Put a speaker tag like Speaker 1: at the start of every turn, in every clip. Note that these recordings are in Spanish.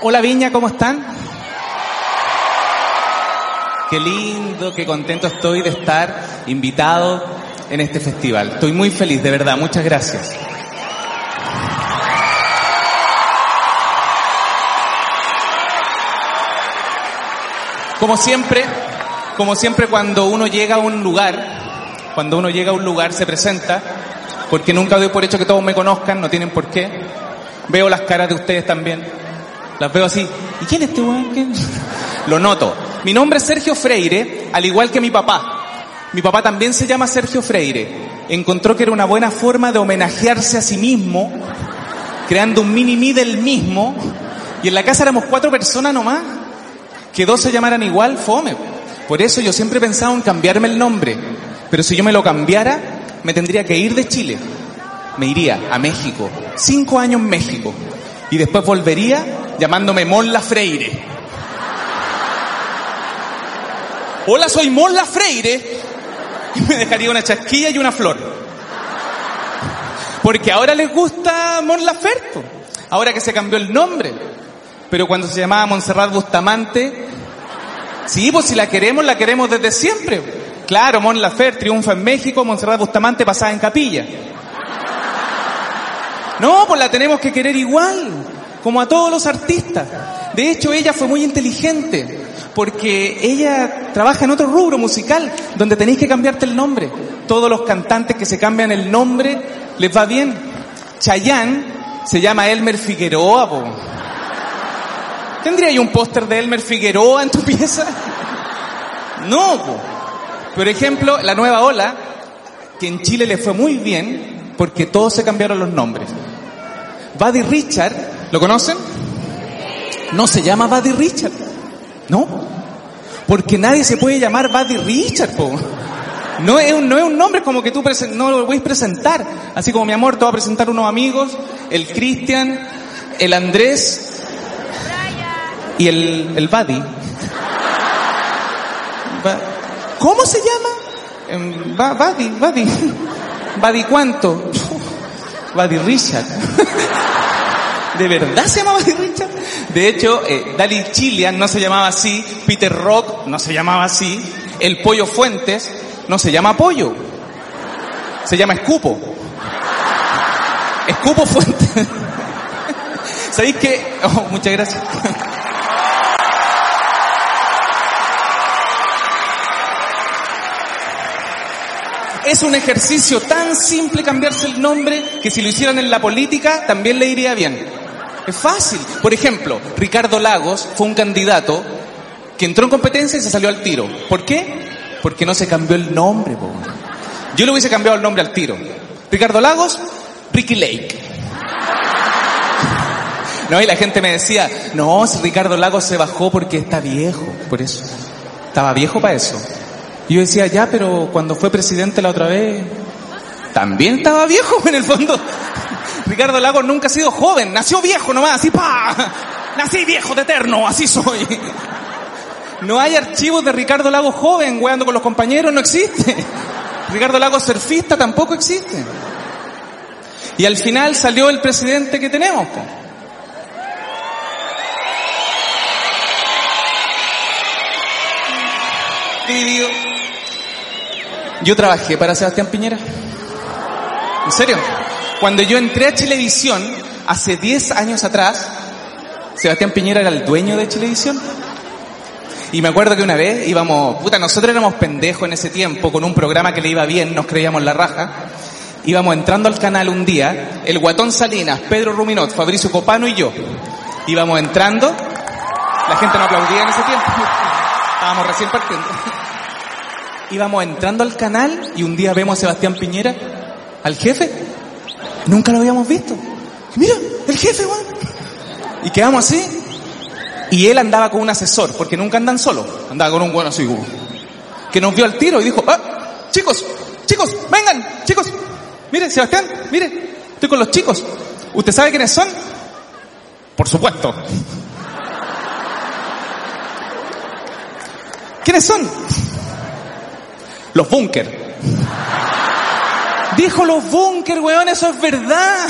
Speaker 1: Hola Viña, ¿cómo están? Qué lindo, qué contento estoy de estar invitado en este festival. Estoy muy feliz, de verdad. Muchas gracias. Como siempre, como siempre cuando uno llega a un lugar, cuando uno llega a un lugar se presenta, porque nunca doy por hecho que todos me conozcan, no tienen por qué. Veo las caras de ustedes también. Las veo así. ¿Y quién es este weón? Lo noto. Mi nombre es Sergio Freire, al igual que mi papá. Mi papá también se llama Sergio Freire. Encontró que era una buena forma de homenajearse a sí mismo, creando un mini mí del mismo. Y en la casa éramos cuatro personas nomás. Que dos se llamaran igual, fome. Por eso yo siempre he pensado en cambiarme el nombre. Pero si yo me lo cambiara, me tendría que ir de Chile. Me iría a México. Cinco años en México. Y después volvería llamándome Molla Freire. Hola, soy Molla Freire. Y me dejaría una chasquilla y una flor. Porque ahora les gusta Mon Laferte. Ahora que se cambió el nombre. Pero cuando se llamaba Montserrat Bustamante, sí, pues si la queremos, la queremos desde siempre. Claro, Mon Laferte triunfa en México, Montserrat Bustamante pasaba en capilla. No, pues la tenemos que querer igual, como a todos los artistas. De hecho, ella fue muy inteligente, porque ella trabaja en otro rubro musical, donde tenéis que cambiarte el nombre. Todos los cantantes que se cambian el nombre, les va bien. Chayanne se llama Elmer Figueroa, po. ¿Tendría yo un póster de Elmer Figueroa en tu pieza? No, po. Por ejemplo, la nueva ola, que en Chile le fue muy bien, porque todos se cambiaron los nombres. Buddy Richard, ¿lo conocen? No se llama Buddy Richard. ¿No? Porque nadie se puede llamar Buddy Richard, po. No es, un, no es un nombre como que tú no lo puedes presentar. Así como mi amor, te voy a presentar unos amigos, el Cristian, el Andrés y el, el Buddy. ¿Cómo se llama? Em, Buddy, Buddy. ¿Buddy cuánto? Buddy Richard. ¿De verdad se llamaba Buddy Richard? De hecho, eh, Dali Chilian no se llamaba así, Peter Rock no se llamaba así, el Pollo Fuentes no se llama Pollo, se llama Escupo. Escupo Fuentes. ¿Sabéis qué? Oh, muchas gracias. Es un ejercicio tan simple cambiarse el nombre que si lo hicieran en la política también le iría bien. Es fácil. Por ejemplo, Ricardo Lagos fue un candidato que entró en competencia y se salió al tiro. ¿Por qué? Porque no se cambió el nombre. po. Yo le hubiese cambiado el nombre al tiro. Ricardo Lagos, Ricky Lake. No, y la gente me decía, no, si Ricardo Lagos se bajó porque está viejo, por eso. Estaba viejo para eso. Y yo decía, ya, pero cuando fue presidente la otra vez, también estaba viejo en el fondo. Ricardo Lagos nunca ha sido joven, nació viejo nomás, así pa. Nací viejo de eterno, así soy. No hay archivos de Ricardo Lagos joven, weando con los compañeros, no existe. Ricardo Lagos surfista tampoco existe. Y al final salió el presidente que tenemos. po. Yo trabajé para Sebastián Piñera. ¿En serio? Cuando yo entré a Chilevisión, hace 10 años atrás, Sebastián Piñera era el dueño de Chilevisión. Y me acuerdo que una vez íbamos, puta, nosotros éramos pendejos en ese tiempo, con un programa que le iba bien, nos creíamos la raja. Íbamos entrando al canal un día, el Guatón Salinas, Pedro Ruminot, Fabricio Copano y yo. Íbamos entrando, la gente no aplaudía en ese tiempo. Estábamos recién partiendo. Íbamos entrando al canal y un día vemos a Sebastián Piñera, al jefe. Nunca lo habíamos visto. Mira, el jefe, weón. Y quedamos así. Y él andaba con un asesor, porque nunca andan solos. Andaba con un bueno así, uh, que nos vio al tiro y dijo, ah, chicos, chicos, vengan, chicos. Mire, Sebastián, mire, estoy con los chicos. ¿Usted sabe quiénes son? Por supuesto. ¿Quiénes son? Los búnker. Dijo los búnker, weón, eso es verdad.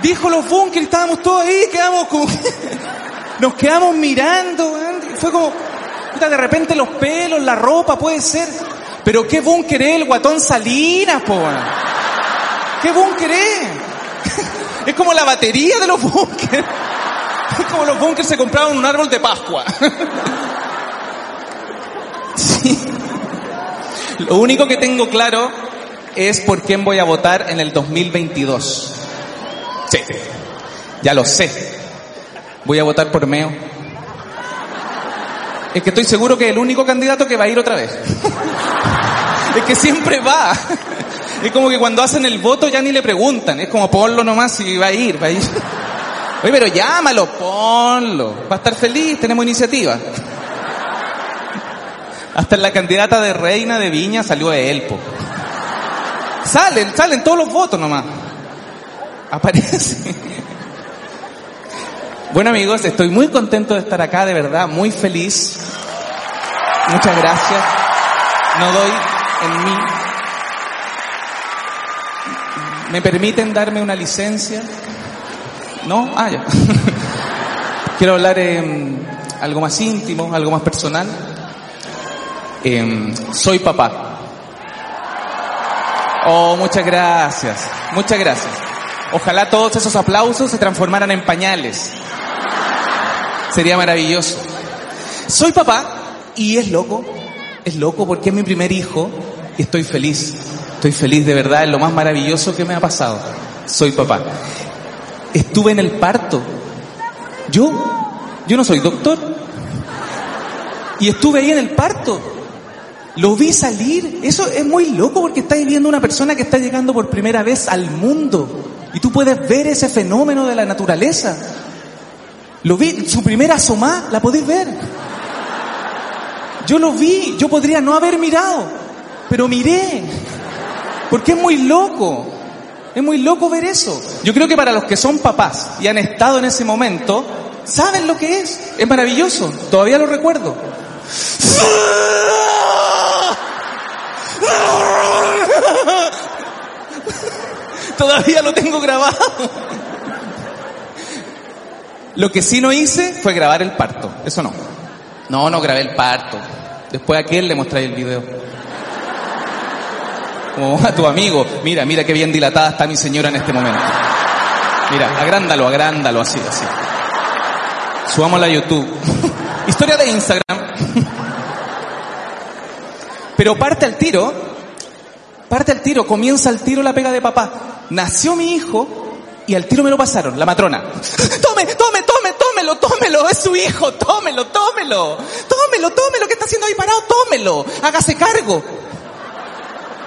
Speaker 1: Dijo los búnker, estábamos todos ahí, quedamos como... Nos quedamos mirando, weón. Fue como... De repente los pelos, la ropa, puede ser. Pero qué búnker es el guatón Salinas, po. ¿Qué búnker es? Es como la batería de los búnker. Es como los búnkers se compraban un árbol de Pascua. Sí. Lo único que tengo claro es por quién voy a votar en el 2022. Sí, ya lo sé. Voy a votar por Meo. Es que estoy seguro que es el único candidato que va a ir otra vez. Es que siempre va. Es como que cuando hacen el voto ya ni le preguntan. Es como ponlo nomás y va a ir, va a ir. Oye, pero llámalo, ponlo. Va a estar feliz, tenemos iniciativa. Hasta la candidata de reina de Viña salió de Elpo. Salen, salen todos los votos nomás. Aparece. Bueno amigos, estoy muy contento de estar acá, de verdad, muy feliz. Muchas gracias. No doy en mí. ¿Me permiten darme una licencia? ¿No? Ah, ya. Quiero hablar algo más íntimo, algo más personal. Eh, soy papá. Oh, muchas gracias. Muchas gracias. Ojalá todos esos aplausos se transformaran en pañales. Sería maravilloso. Soy papá y es loco. Es loco porque es mi primer hijo y estoy feliz. Estoy feliz de verdad, es lo más maravilloso que me ha pasado. Soy papá. Estuve en el parto. Yo, yo no soy doctor. Y estuve ahí en el parto. Lo vi salir. Eso es muy loco porque está viendo una persona que está llegando por primera vez al mundo. Y tú puedes ver ese fenómeno de la naturaleza. Lo vi, su primera asomá, la podéis ver. Yo lo vi, yo podría no haber mirado, pero miré. Porque es muy loco. Es muy loco ver eso. Yo creo que para los que son papás y han estado en ese momento, saben lo que es. Es maravilloso. Todavía lo recuerdo. Todavía lo tengo grabado. Lo que sí no hice fue grabar el parto. Eso no. No, no grabé el parto. Después a aquel le mostré el video. Como a tu amigo. Mira, mira qué bien dilatada está mi señora en este momento. Mira, agrándalo, agrándalo, así, así. Subámosla a YouTube. Historia de Instagram. Pero parte al tiro, parte al tiro, comienza el tiro la pega de papá. Nació mi hijo y al tiro me lo pasaron, la matrona. Tome, tome, tome, tómelo, tómelo, es su hijo, tómelo, tómelo, tómelo, tómelo, que está haciendo ahí parado, tómelo, hágase cargo.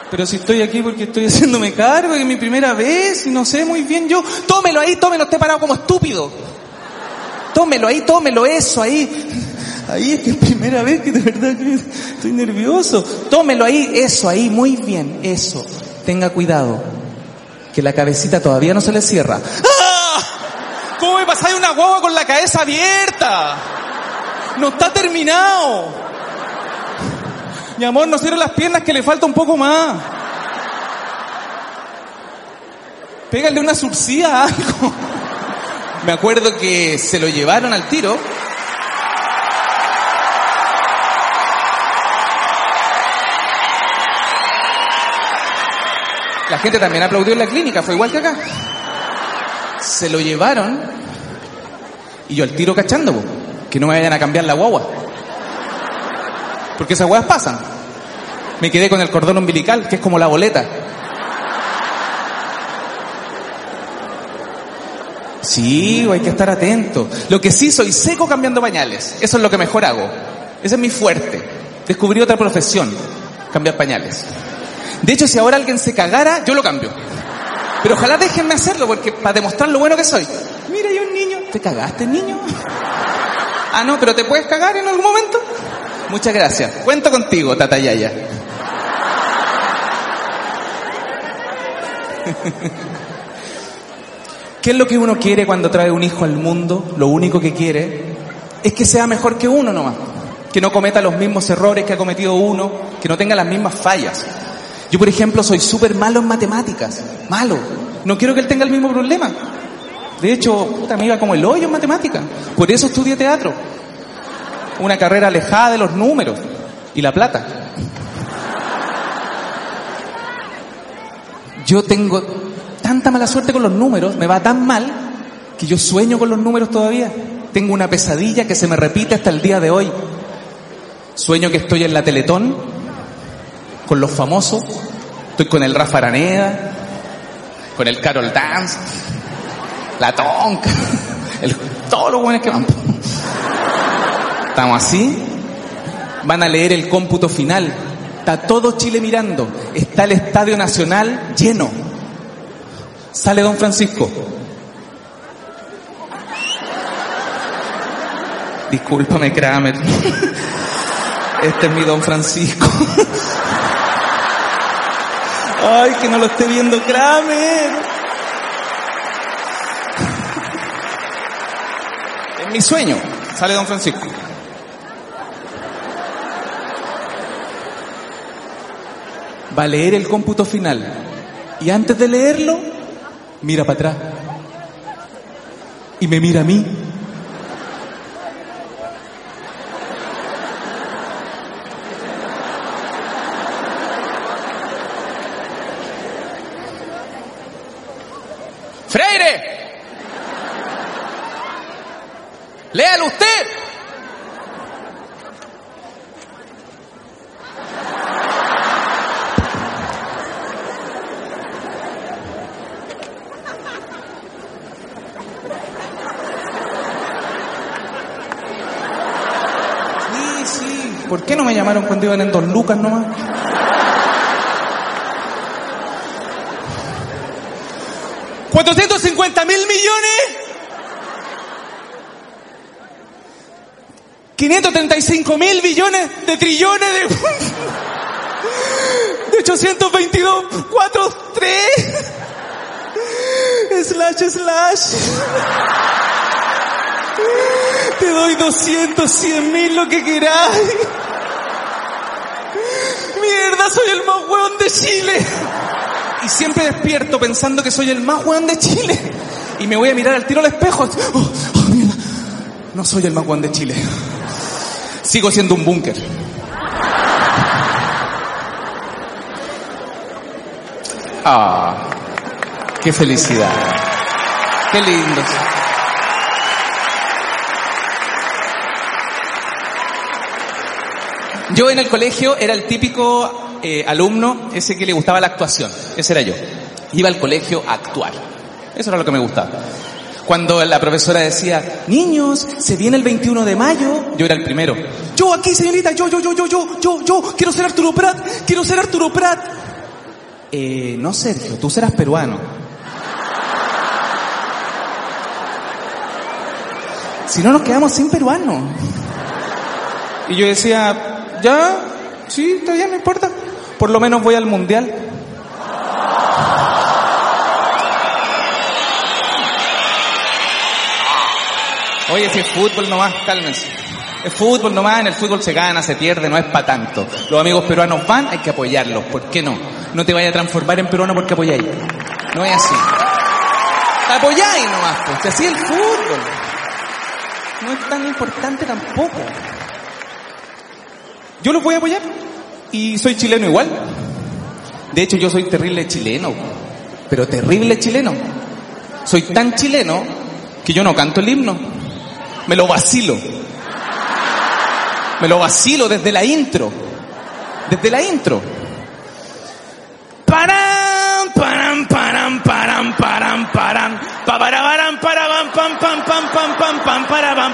Speaker 1: Pero si estoy aquí porque estoy haciéndome cargo, que es mi primera vez y no sé muy bien yo, tómelo ahí, tómelo, esté parado como estúpido. Tómelo ahí, tómelo, eso ahí. Ahí es que es primera vez que de verdad estoy nervioso. Tómelo ahí, eso ahí, muy bien, eso. Tenga cuidado, que la cabecita todavía no se le cierra. ¡Ah! ¿Cómo me pasáis una guagua con la cabeza abierta? No está terminado. Mi amor, no cierre las piernas que le falta un poco más. Pégale una surcía a algo. Me acuerdo que se lo llevaron al tiro. La gente también aplaudió en la clínica, fue igual que acá. Se lo llevaron y yo al tiro cachando, que no me vayan a cambiar la guagua. Porque esas guaguas pasan. Me quedé con el cordón umbilical, que es como la boleta. Sí, hay que estar atento. Lo que sí, soy seco cambiando pañales. Eso es lo que mejor hago. Ese es mi fuerte. Descubrí otra profesión, cambiar pañales. De hecho, si ahora alguien se cagara, yo lo cambio. Pero ojalá déjenme hacerlo, porque para demostrar lo bueno que soy. Mira, hay un niño. ¿Te cagaste, niño? Ah, no, pero ¿te puedes cagar en algún momento? Muchas gracias. Cuento contigo, Tata Yaya. ¿Qué es lo que uno quiere cuando trae un hijo al mundo? Lo único que quiere es que sea mejor que uno nomás. Que no cometa los mismos errores que ha cometido uno, que no tenga las mismas fallas. Yo, por ejemplo, soy súper malo en matemáticas. Malo. No quiero que él tenga el mismo problema. De hecho, puta, me iba como el hoyo en matemáticas. Por eso estudié teatro. Una carrera alejada de los números y la plata. Yo tengo tanta mala suerte con los números, me va tan mal, que yo sueño con los números todavía. Tengo una pesadilla que se me repite hasta el día de hoy. Sueño que estoy en la Teletón, con los famosos, estoy con el Rafa Araneda, con el Carol Dance, la Tonka, el, todos los buenos que van. Estamos así, van a leer el cómputo final, está todo Chile mirando, está el Estadio Nacional lleno. Sale don Francisco. Discúlpame, Kramer. Este es mi don Francisco. Ay, que no lo esté viendo Kramer. En mi sueño sale don Francisco. Va a leer el cómputo final. Y antes de leerlo, mira para atrás. Y me mira a mí. Freire. Léalo usted. Sí, sí. ¿Por qué no me llamaron cuando en Don Lucas nomás? ¿450 mil millones? 535 mil billones de trillones de... de 822, 4, 3... Slash, slash. Te doy 200, 100 mil, lo que queráis. Soy el más hueón de Chile. Y siempre despierto pensando que soy el más hueón de Chile. Y me voy a mirar al tiro al espejo. Oh, oh. No soy el más hueón de Chile. Sigo siendo un búnker. Ah, qué felicidad. Qué lindo. Yo en el colegio era el típico eh, alumno, ese que le gustaba la actuación. Ese era yo. Iba al colegio a actuar. Eso era lo que me gustaba. Cuando la profesora decía, niños, se viene el 21 de mayo, yo era el primero. Yo aquí, señorita, yo, yo, yo, yo, yo, yo, yo, quiero ser Arturo Prat, quiero ser Arturo Prat. Eh, no, Sergio, tú serás peruano. Si no nos quedamos sin peruano. Y yo decía, ya, sí, bien, no importa. Por lo menos voy al mundial. Oye, si es fútbol nomás, cálmense. Es fútbol nomás, en el fútbol se gana, se pierde, no es para tanto. Los amigos peruanos van, hay que apoyarlos. ¿Por qué no? No te vayas a transformar en peruano porque apoyáis. No es así. Apoyáis nomás, pues. Así es el fútbol. No es tan importante tampoco. Yo los voy a apoyar. Y soy chileno igual. De hecho, yo soy terrible chileno. Pero terrible chileno. Soy tan chileno que yo no canto el himno. Me lo vacilo. Me lo vacilo desde la intro. Desde la intro. Param, param, param, param, param, param parabam, pam, pam, pam, pam, pam, pam,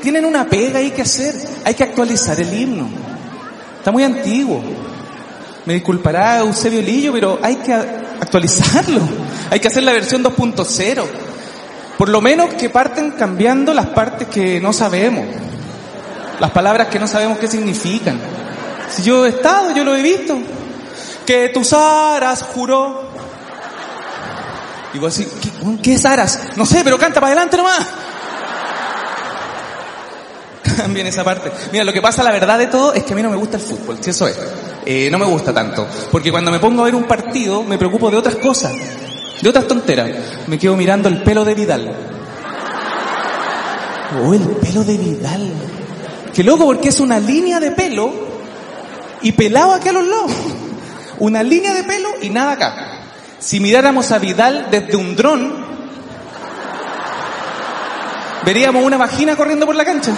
Speaker 1: tienen una pega ahí que hacer. Hay que actualizar el himno. Está muy antiguo. Me disculpará Eusebio Lillo, pero hay que actualizarlo. Hay que hacer la versión 2.0. Por lo menos que parten cambiando las partes que no sabemos. Las palabras que no sabemos qué significan. Si yo he estado, yo lo he visto. Que tus aras juró y vos decís, ¿qué, ¿qué es? No sé, pero canta para adelante nomás. Cambien esa parte. Mira, lo que pasa, la verdad de todo, es que a mí no me gusta el fútbol, si eso es. Eh, no me gusta tanto. Porque cuando me pongo a ver un partido, me preocupo de otras cosas. De otras tonteras. Me quedo mirando el pelo de Vidal. Oh, el pelo de Vidal. Qué loco, porque es una línea de pelo y pelado aquí a los lados. Una línea de pelo y nada acá. Si miráramos a Vidal desde un dron, veríamos una vagina corriendo por la cancha.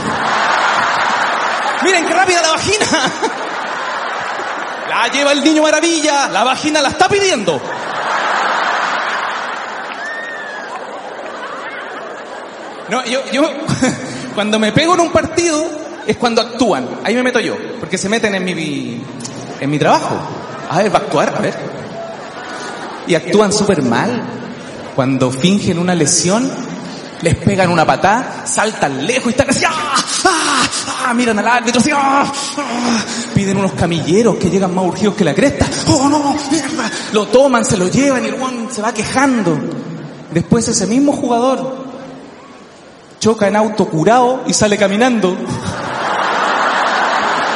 Speaker 1: Miren qué rápida la vagina. La lleva el niño maravilla, la vagina la está pidiendo. No, yo, yo, cuando me pego en un partido, es cuando actúan. Ahí me meto yo, porque se meten en mi, en mi trabajo. A ver, va a actuar, a ver. Y actúan súper mal. Cuando fingen una lesión, les pegan una patada, saltan lejos y están así, ¡ah! ¡Ah! miran al árbitro así, ¡ah! ¡ah! piden unos camilleros que llegan más urgidos que la cresta, ¡oh no! Lo toman, se lo llevan y el guan se va quejando. Después ese mismo jugador choca en auto curado y sale caminando.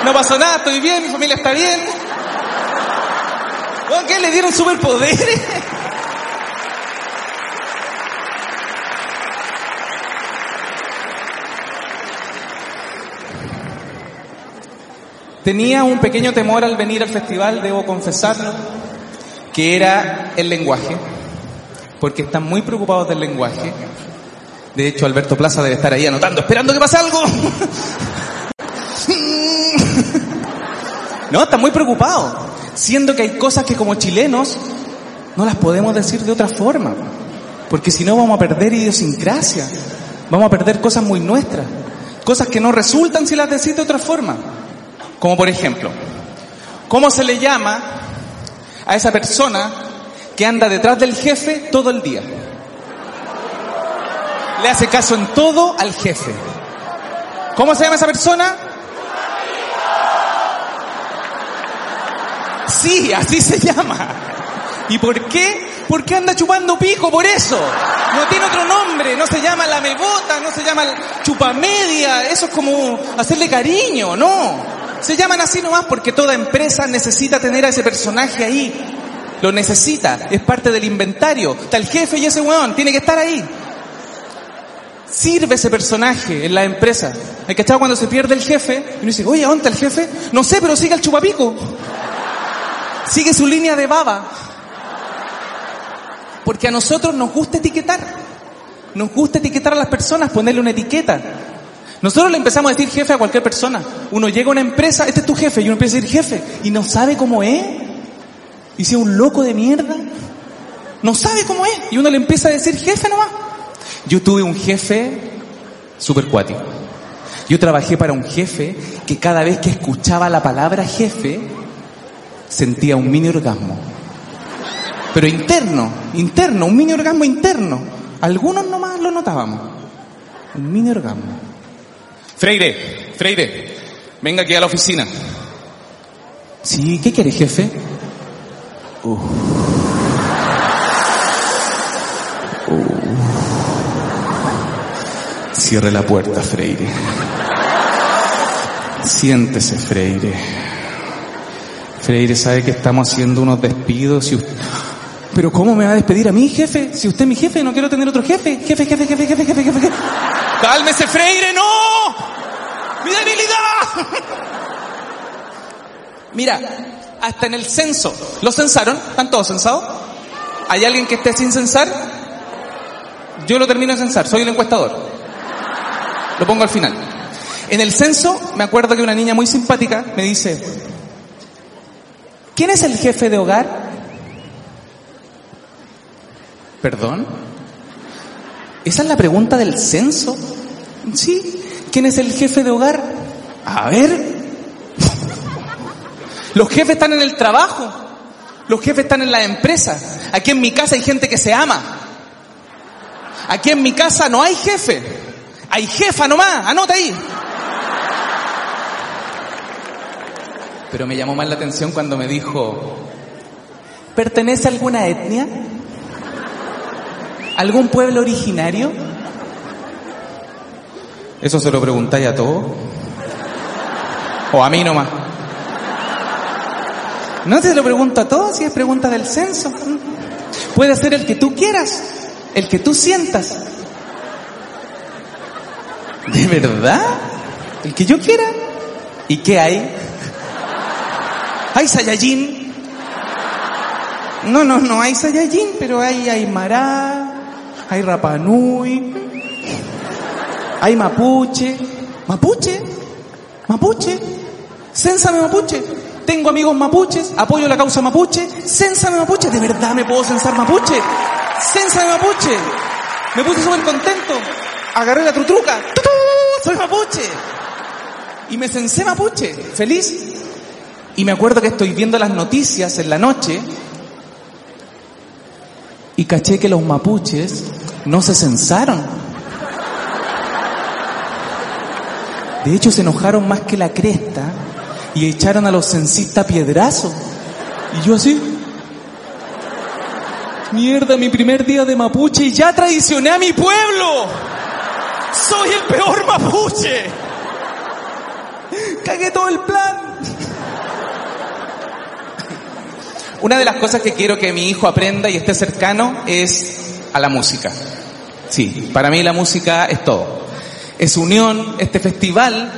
Speaker 1: No pasó nada, estoy bien, mi familia está bien. ¿Qué? ¿Le dieron superpoderes? Tenía un pequeño temor al venir al festival, debo confesarlo, que era el lenguaje, porque están muy preocupados del lenguaje. De hecho, Alberto Plaza debe estar ahí anotando, esperando que pase algo. No, están muy preocupados, siendo que hay cosas que como chilenos no las podemos decir de otra forma, porque si no vamos a perder idiosincrasia, vamos a perder cosas muy nuestras, cosas que no resultan si las decís de otra forma. Como por ejemplo, ¿cómo se le llama a esa persona que anda detrás del jefe todo el día? Le hace caso en todo al jefe. ¿Cómo se llama esa persona? Sí, así se llama. ¿Y por qué? Porque anda chupando pico, por eso. No tiene otro nombre, no se llama la mebota, no se llama chupamedia, eso es como hacerle cariño, no. Se llaman así nomás porque toda empresa necesita tener a ese personaje ahí. Lo necesita, es parte del inventario. Está el jefe y ese weón, tiene que estar ahí. Sirve ese personaje en la empresa. Hay estar cuando se pierde el jefe y uno dice, oye, ¿dónde está el jefe? No sé, pero sigue el chupapico. Sigue su línea de baba. Porque a nosotros nos gusta etiquetar. Nos gusta etiquetar a las personas, ponerle una etiqueta. Nosotros le empezamos a decir jefe a cualquier persona. Uno llega a una empresa, este es tu jefe, y uno empieza a decir jefe, y no sabe cómo es. Y si es un loco de mierda, no sabe cómo es. Y uno le empieza a decir jefe nomás. Yo tuve un jefe super cuático. Yo trabajé para un jefe que cada vez que escuchaba la palabra jefe, sentía un mini orgasmo. Pero interno, interno, un mini orgasmo interno. Algunos nomás lo notábamos. Un mini orgasmo. Freire, Freire, venga aquí a la oficina. Sí, ¿qué quiere, jefe? Uf. Cierre la puerta, Freire. Siéntese, Freire. Freire sabe que estamos haciendo unos despidos y usted... Pero ¿cómo me va a despedir a mí, jefe? Si usted es mi jefe, no quiero tener otro jefe. Jefe, jefe, jefe, jefe, jefe, jefe. ¡Cálmese, Freire! ¡No! ¡Mi debilidad! Mira, hasta en el censo. ¿Lo censaron? ¿Están todos censados? ¿Hay alguien que esté sin censar? Yo lo termino de censar, soy el encuestador. Lo pongo al final. En el censo, me acuerdo que una niña muy simpática me dice, ¿quién es el jefe de hogar? ¿Perdón? ¿Esa es la pregunta del censo? Sí. ¿Quién es el jefe de hogar? A ver. Los jefes están en el trabajo. Los jefes están en la empresa. Aquí en mi casa hay gente que se ama. Aquí en mi casa no hay jefe. Hay jefa nomás. Anota ahí. Pero me llamó más la atención cuando me dijo, ¿pertenece a alguna etnia? ¿Algún pueblo originario? ¿Eso se lo preguntáis a todos? ¿O a mí nomás? No te lo pregunto a todos si es pregunta del censo. Puede ser el que tú quieras, el que tú sientas. ¿De verdad? ¿El que yo quiera? ¿Y qué hay? ¿Hay Saiyajin? No, no, no hay Saiyajin, pero hay Aymara, hay Rapanui, hay Mapuche. ¿Mapuche? ¿Mapuche? Cénsame Mapuche. Tengo amigos mapuches, apoyo la causa mapuche. Cénsame Mapuche. ¿De verdad me puedo censar Mapuche? Cénsame Mapuche. Me puse súper contento. Agarré la trutruca. ¡Tutú! ¡Soy Mapuche! Y me censé Mapuche. Feliz. Y me acuerdo que estoy viendo las noticias en la noche y caché que los mapuches no se censaron. De hecho, se enojaron más que la cresta y echaron a los censistas piedrazo. Y yo así. Mierda, mi primer día de mapuche y ya traicioné a mi pueblo. Soy el peor mapuche. Cagué todo el plan. Una de las cosas que quiero que mi hijo aprenda y esté cercano es a la música. Sí, para mí la música es todo. Es unión, este festival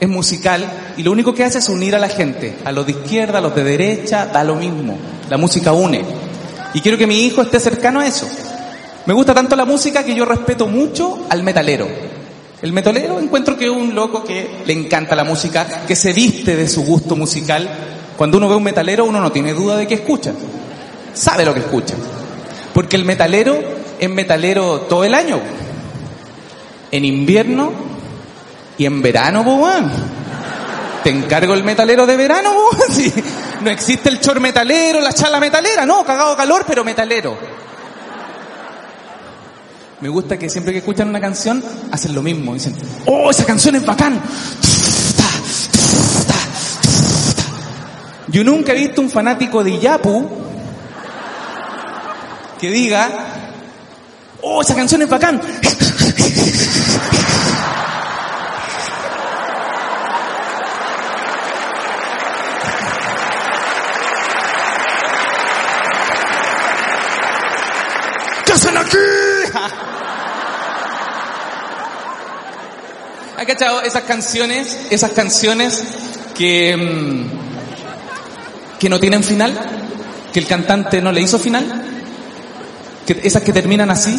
Speaker 1: es musical y lo único que hace es unir a la gente, a los de izquierda, a los de derecha, da lo mismo. La música une. Y quiero que mi hijo esté cercano a eso. Me gusta tanto la música que yo respeto mucho al metalero. El metalero encuentro que es un loco que le encanta la música, que se viste de su gusto musical. Cuando uno ve un metalero uno no tiene duda de que escucha. Sabe lo que escucha. Porque el metalero es metalero todo el año. En invierno y en verano, weón. Te encargo el metalero de verano. Sí. No existe el chor metalero, la chala metalera, no, cagado calor, pero metalero. Me gusta que siempre que escuchan una canción hacen lo mismo. Dicen, oh, esa canción es bacán. Yo nunca he visto un fanático de Yapu que diga, oh, esa canción es bacán. ¿Qué hacen aquí? ¿Han cachado esas canciones? Esas canciones que, mm, que no tienen final, que el cantante no le hizo final, que, esas que terminan así.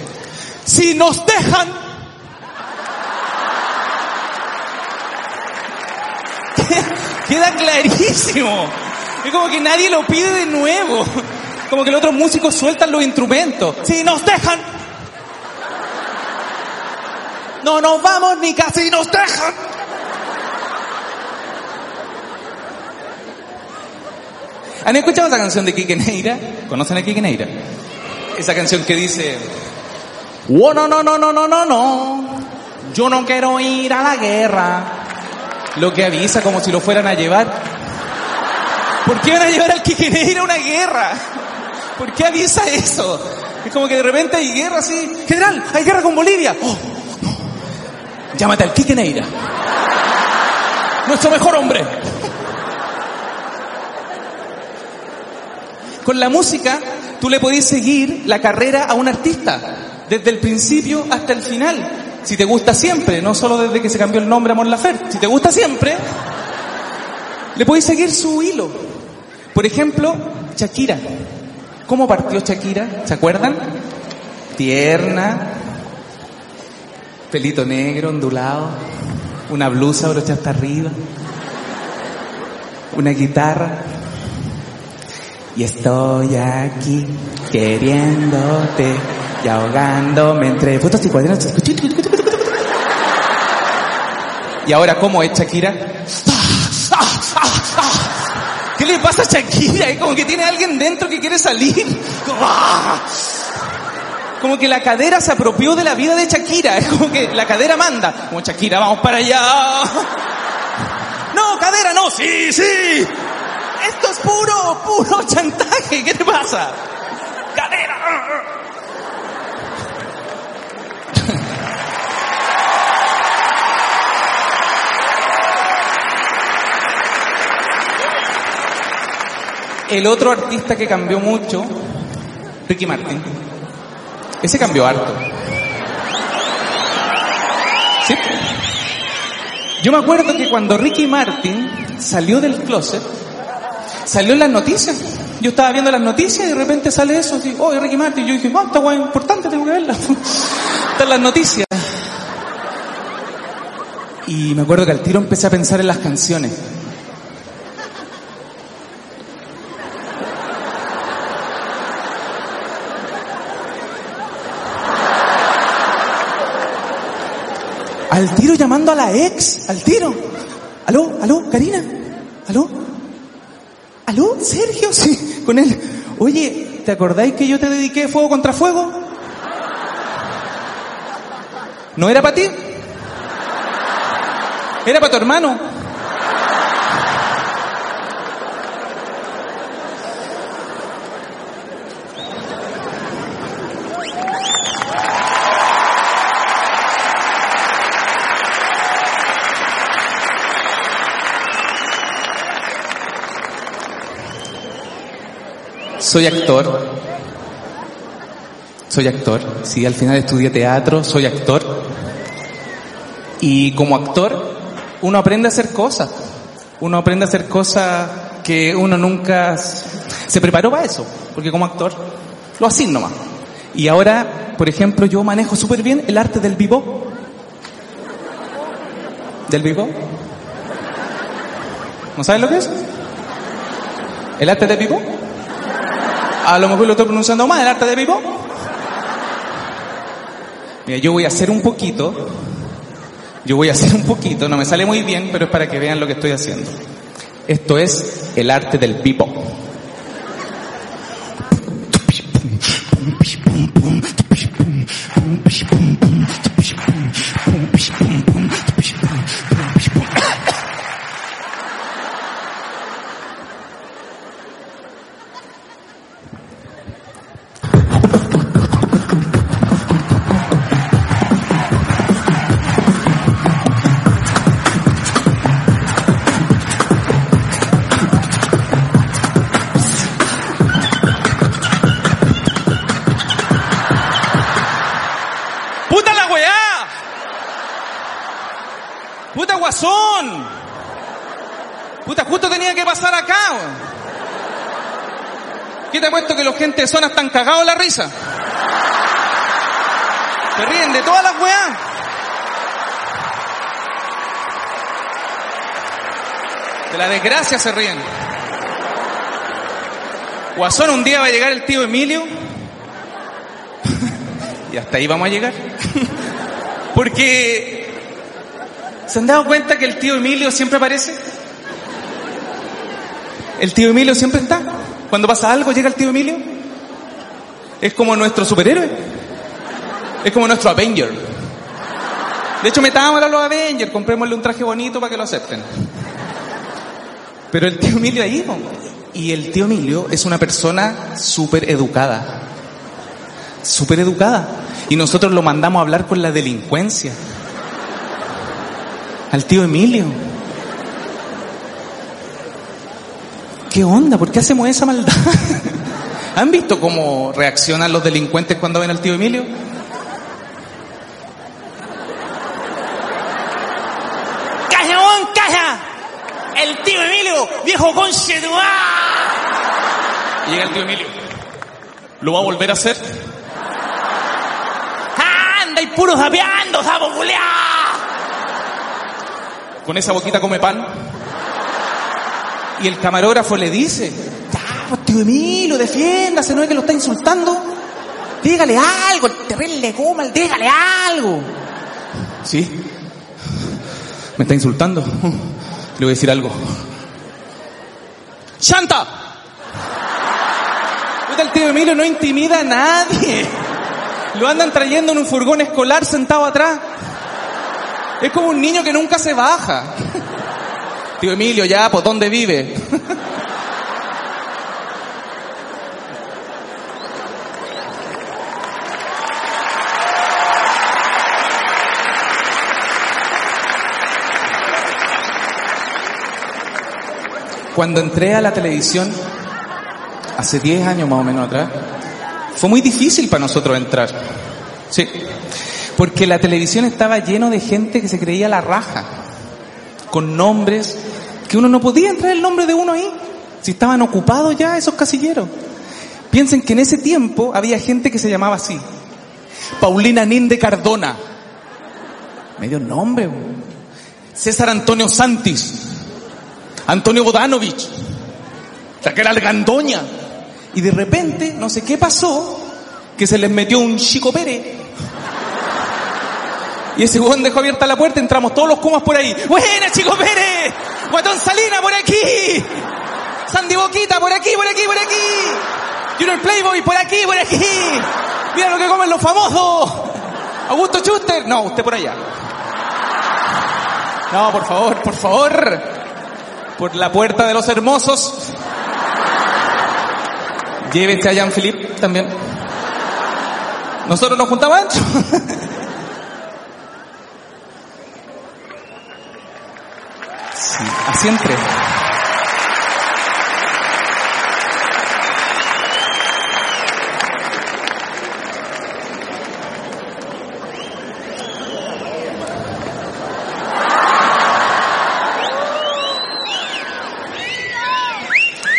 Speaker 1: si nos dejan... Queda clarísimo. Es como que nadie lo pide de nuevo. Como que los otros músicos sueltan los instrumentos. Si nos dejan... No nos vamos ni casi nos dejan. ¿Han escuchado esa canción de Kike Neira? ¿Conocen a Kike Neira? Esa canción que dice, oh, no, no, no, no, no, no, no, yo no quiero ir a la guerra. Lo que avisa como si lo fueran a llevar. ¿Por qué van a llevar al Kike Neira a una guerra? ¿Por qué avisa eso? Es como que de repente hay guerra así. General, hay guerra con Bolivia. Oh. Llámate al Kike Neira. nuestro mejor hombre. Con la música, tú le podés seguir la carrera a un artista, desde el principio hasta el final. Si te gusta siempre, no solo desde que se cambió el nombre a Mon Laferte, si te gusta siempre, le podéis seguir su hilo. Por ejemplo, Shakira. ¿Cómo partió Shakira? ¿Se acuerdan? Tierna, pelito negro, ondulado, una blusa brocha hasta arriba, una guitarra. Y estoy aquí queriéndote y ahogándome entre fotos y cuadernos. Y ahora, ¿cómo es Shakira? ¿Qué le pasa a Shakira? Es como que tiene alguien dentro que quiere salir. Como que la cadera se apropió de la vida de Shakira. Es como que la cadera manda. Como Shakira, vamos para allá. No, cadera, no. Sí, sí. Esto es puro, puro chantaje. ¿Qué te pasa? Cadera. El otro artista que cambió mucho, Ricky Martin. Ese cambió harto. ¿Sí? Yo me acuerdo que cuando Ricky Martin salió del closet, salió en las noticias. Yo estaba viendo las noticias y de repente sale eso, así, oh, Ricky Martin. Yo dije, no, esta guay importante, tengo que verla. Están las noticias. Y me acuerdo que al tiro empecé a pensar en las canciones. Al tiro llamando a la ex, al tiro. Aló, aló, Karina. Aló. Aló, Sergio, sí, con él. Oye, ¿te acordáis que yo te dediqué fuego contra fuego? ¿No era para ti? Era para tu hermano. Soy actor. Soy actor. Sí, al final estudié teatro, soy actor. Y como actor, uno aprende a hacer cosas. Uno aprende a hacer cosas que uno nunca se preparó para eso. Porque como actor, lo así nomás. Y ahora, por ejemplo, yo manejo súper bien el arte del vivo. ¿Del vivo? ¿No sabes lo que es? ¿El arte del vivo? A lo mejor lo estoy pronunciando mal, el arte de vivo. Mira, yo voy a hacer un poquito. Yo voy a hacer un poquito, no me sale muy bien, pero es para que vean lo que estoy haciendo. Esto es el arte del vivo. ¡Puta, justo tenía que pasar acá! ¿Qué te ha puesto que los gente de zona están cagados la risa? Se ríen de todas las weás. De la desgracia se ríen. Guasón, un día va a llegar el tío Emilio. y hasta ahí vamos a llegar. Porque ¿se han dado cuenta que el tío Emilio siempre aparece? El tío Emilio siempre está. Cuando pasa algo llega el tío Emilio. Es como nuestro superhéroe. Es como nuestro Avenger. De hecho, metámoslo a los Avengers, comprémosle un traje bonito para que lo acepten. Pero el tío Emilio ahí, po. y el tío Emilio es una persona súper educada. Súper educada. Y nosotros lo mandamos a hablar con la delincuencia. Al tío Emilio. ¿Qué onda? ¿Por qué hacemos esa maldad? ¿Han visto cómo reaccionan los delincuentes cuando ven al tío Emilio?
Speaker 2: ¡Caja, weón, caja! El tío Emilio, viejo conchetuá.
Speaker 1: Llega el tío Emilio. ¿Lo va a volver a hacer?
Speaker 2: ¡Anda y puro zapeando, sapo culiá!
Speaker 1: Con esa boquita come pan. Y el camarógrafo le dice, ya, pues tío Emilio, defiéndase, no es que lo está insultando. Dígale algo, el terrible comal, dígale algo. Sí. Me está insultando. Le voy a decir algo. ¡Shanta! Puta, el tío Emilio no intimida a nadie. Lo andan trayendo en un furgón escolar sentado atrás. Es como un niño que nunca se baja. Tío Emilio, ya, pues ¿dónde vive? Cuando entré a la televisión, hace 10 años más o menos atrás, fue muy difícil para nosotros entrar. Sí. Porque la televisión estaba lleno de gente que se creía la raja, con nombres que uno no podía entrar el nombre de uno ahí, si estaban ocupados ya esos casilleros. Piensen que en ese tiempo había gente que se llamaba así. Paulina Ninde Cardona. Medio nombre. César Antonio Santis. Antonio Bodanovich. Raquel Algandoña. Y de repente, no sé qué pasó, que se les metió un Chico Pérez. Y ese huevón dejó abierta la puerta, entramos todos los comas por ahí. ¡Buena, Chico Pérez! ¡Guatón Salina por aquí! ¡Sandy Boquita por aquí, por aquí, por aquí! Junior Playboy por aquí, por aquí! ¡Mira lo que comen los famosos! ¡Augusto Schuster! No, usted por allá. No, por favor, por favor. Por la puerta de los hermosos. Llévete a Jean-Philippe también. Nosotros nos juntamos ancho. Así entré.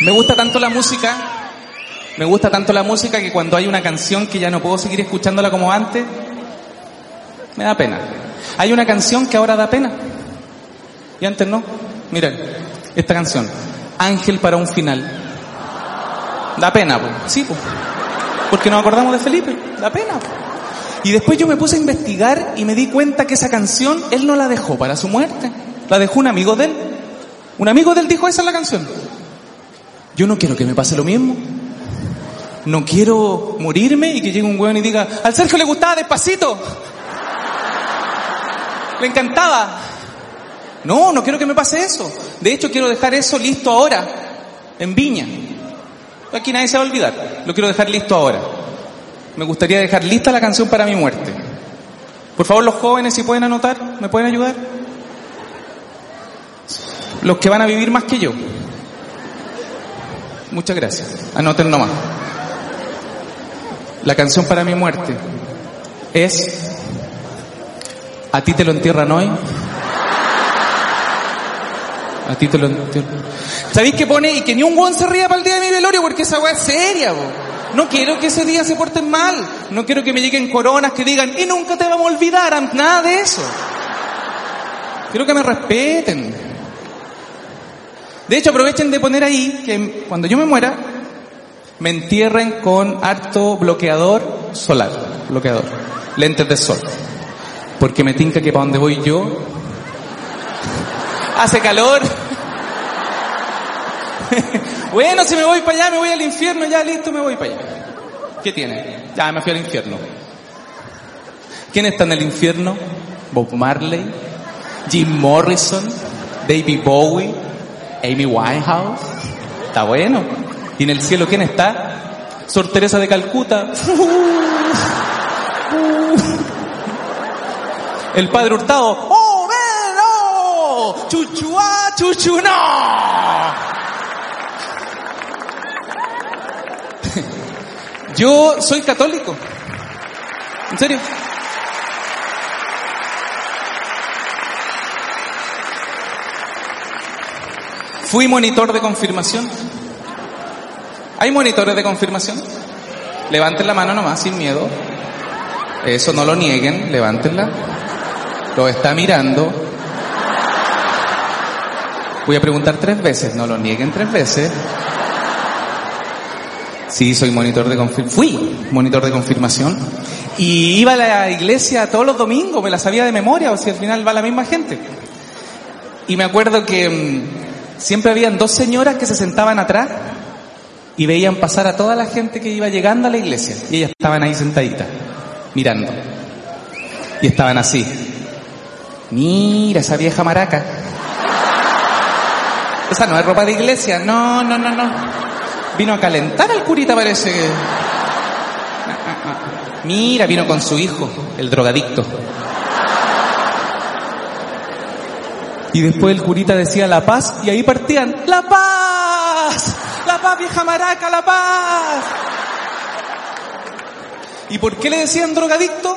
Speaker 1: Me gusta tanto la música, me gusta tanto la música que cuando hay una canción que ya no puedo seguir escuchándola como antes, me da pena. Hay una canción que ahora da pena. Y antes no. Miren, esta canción. Ángel para un final. Da pena, po. sí, po. porque nos acordamos de Felipe. Da pena. Y después yo me puse a investigar y me di cuenta que esa canción él no la dejó para su muerte. La dejó un amigo de él. Un amigo de él dijo, esa es la canción. Yo no quiero que me pase lo mismo. No quiero morirme y que llegue un weón y diga, al Sergio le gustaba despacito. Le encantaba. No, no quiero que me pase eso. De hecho, quiero dejar eso listo ahora, en Viña. Aquí nadie se va a olvidar. Lo quiero dejar listo ahora. Me gustaría dejar lista la canción para mi muerte. Por favor, los jóvenes, si pueden anotar, ¿me pueden ayudar? Los que van a vivir más que yo. Muchas gracias. Anoten nomás. La canción para mi muerte es A ti te lo entierran hoy. ¿Sabéis qué pone? Y que ni un guan se ría para el día de mi velorio porque esa weá es seria. No quiero que ese día se porten mal. No quiero que me lleguen coronas que digan, y nunca te vamos a olvidar. Nada de eso. Quiero que me respeten. De hecho, aprovechen de poner ahí que cuando yo me muera, me entierren con harto bloqueador solar. Bloqueador. Lentes de sol. Porque me tinca que para donde voy yo, hace calor. bueno, si me voy para allá, me voy al infierno, ya listo, me voy para allá. ¿Qué tiene? Ya me fui al infierno. ¿Quién está en el infierno? Bob Marley, Jim Morrison, David Bowie, Amy Winehouse. Está bueno. ¿Y en el cielo quién está? Sor Teresa de Calcuta. El padre Hurtado. ¡Oh, no! ¡Chuchuá, chuchu, no! Yo soy católico. ¿En serio? Fui monitor de confirmación. ¿Hay monitores de confirmación? Levanten la mano nomás, sin miedo. Eso no lo nieguen, levántenla. Lo está mirando. Voy a preguntar tres veces, no lo nieguen tres veces. Sí, soy monitor de confirmación. Fui monitor de confirmación. Y iba a la iglesia todos los domingos, me la sabía de memoria, o si al final va la misma gente. Y me acuerdo que mm, siempre habían dos señoras que se sentaban atrás y veían pasar a toda la gente que iba llegando a la iglesia. Y ellas estaban ahí sentaditas, mirando. Y estaban así. Mira esa vieja maraca. Esa no es ropa de iglesia. No, no, no, no. Vino a calentar al curita, parece. Mira, vino con su hijo, el drogadicto. Y después el curita decía la paz y ahí partían. ¡La paz! ¡La paz, vieja maraca, la paz! ¿Y por qué le decían drogadicto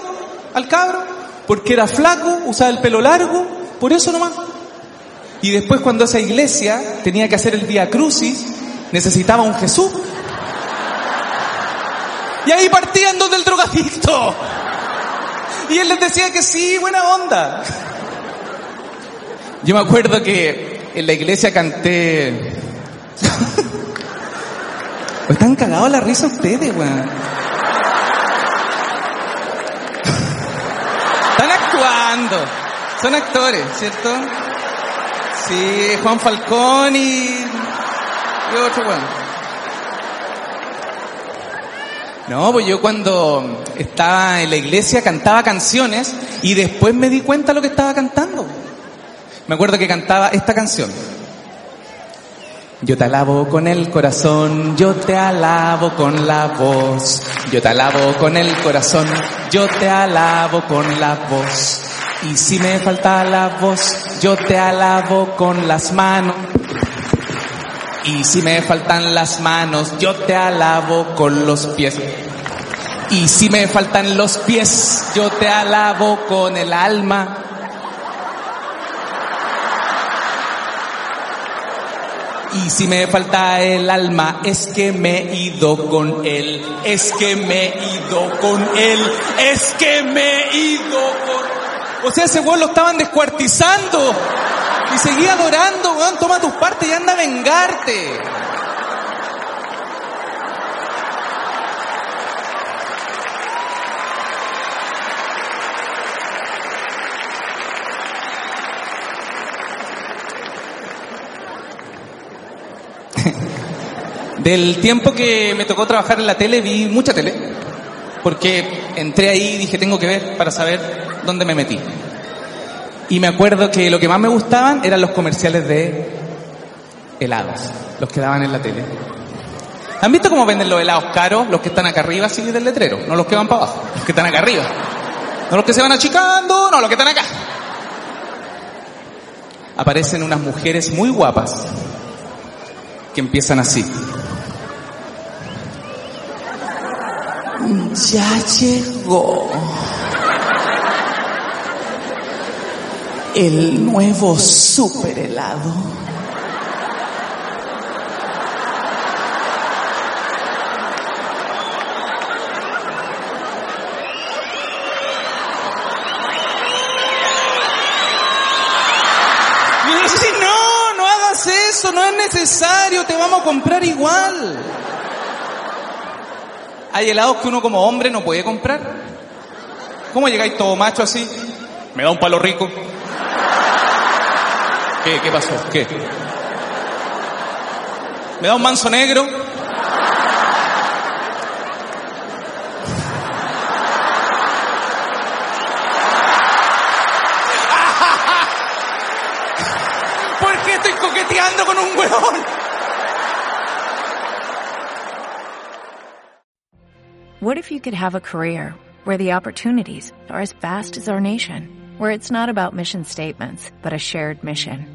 Speaker 1: al cabro? Porque era flaco, usaba el pelo largo, por eso nomás. Y después cuando esa iglesia tenía que hacer el Vía Crucis, necesitaba un Jesús. Y ahí partían dos del drogadicto. Y él les decía que sí, buena onda. Yo me acuerdo que en la iglesia canté. Están cagados la risa ustedes, weón. Están actuando. Son actores, ¿cierto? Sí, Juan Falcón y, No, pues yo cuando estaba en la iglesia cantaba canciones y después me di cuenta lo que estaba cantando. Me acuerdo que cantaba esta canción. Yo te alabo con el corazón, yo te alabo con la voz. Yo te alabo con el corazón, yo te alabo con la voz. Y si me falta la voz, yo te alabo con las manos. Y si me faltan las manos, yo te alabo con los pies. Y si me faltan los pies, yo te alabo con el alma. Y si me falta el alma, es que me he ido con él, es que me he ido con él, es que me he ido con... O sea, ese weón lo estaban descuartizando. Y seguía adorando, weón, toma tus partes y anda a vengarte. Del tiempo que me tocó trabajar en la tele, vi mucha tele, porque entré ahí y dije, tengo que ver para saber dónde me metí. Y me acuerdo que lo que más me gustaban eran los comerciales de helados, los que daban en la tele. ¿Han visto cómo venden los helados caros? Los que están acá arriba, así del letrero, no los que van para abajo, los que están acá arriba. No los que se van achicando, no, los que están acá. Aparecen unas mujeres muy guapas que empiezan así. Ya llegó el nuevo super helado. Y no, no hagas eso, no es necesario, te vamos a comprar igual. Hay helados que uno como hombre no puede comprar. ¿Cómo llegáis todo macho así? Me da un palo rico. ¿Qué? ¿Qué pasó? ¿Qué? ¿Me da un manso negro? ¿Por qué estoy coqueteando con un huevón?
Speaker 3: What if you could have a career where the opportunities are as vast as our nation, where it's not about mission statements, but a shared mission?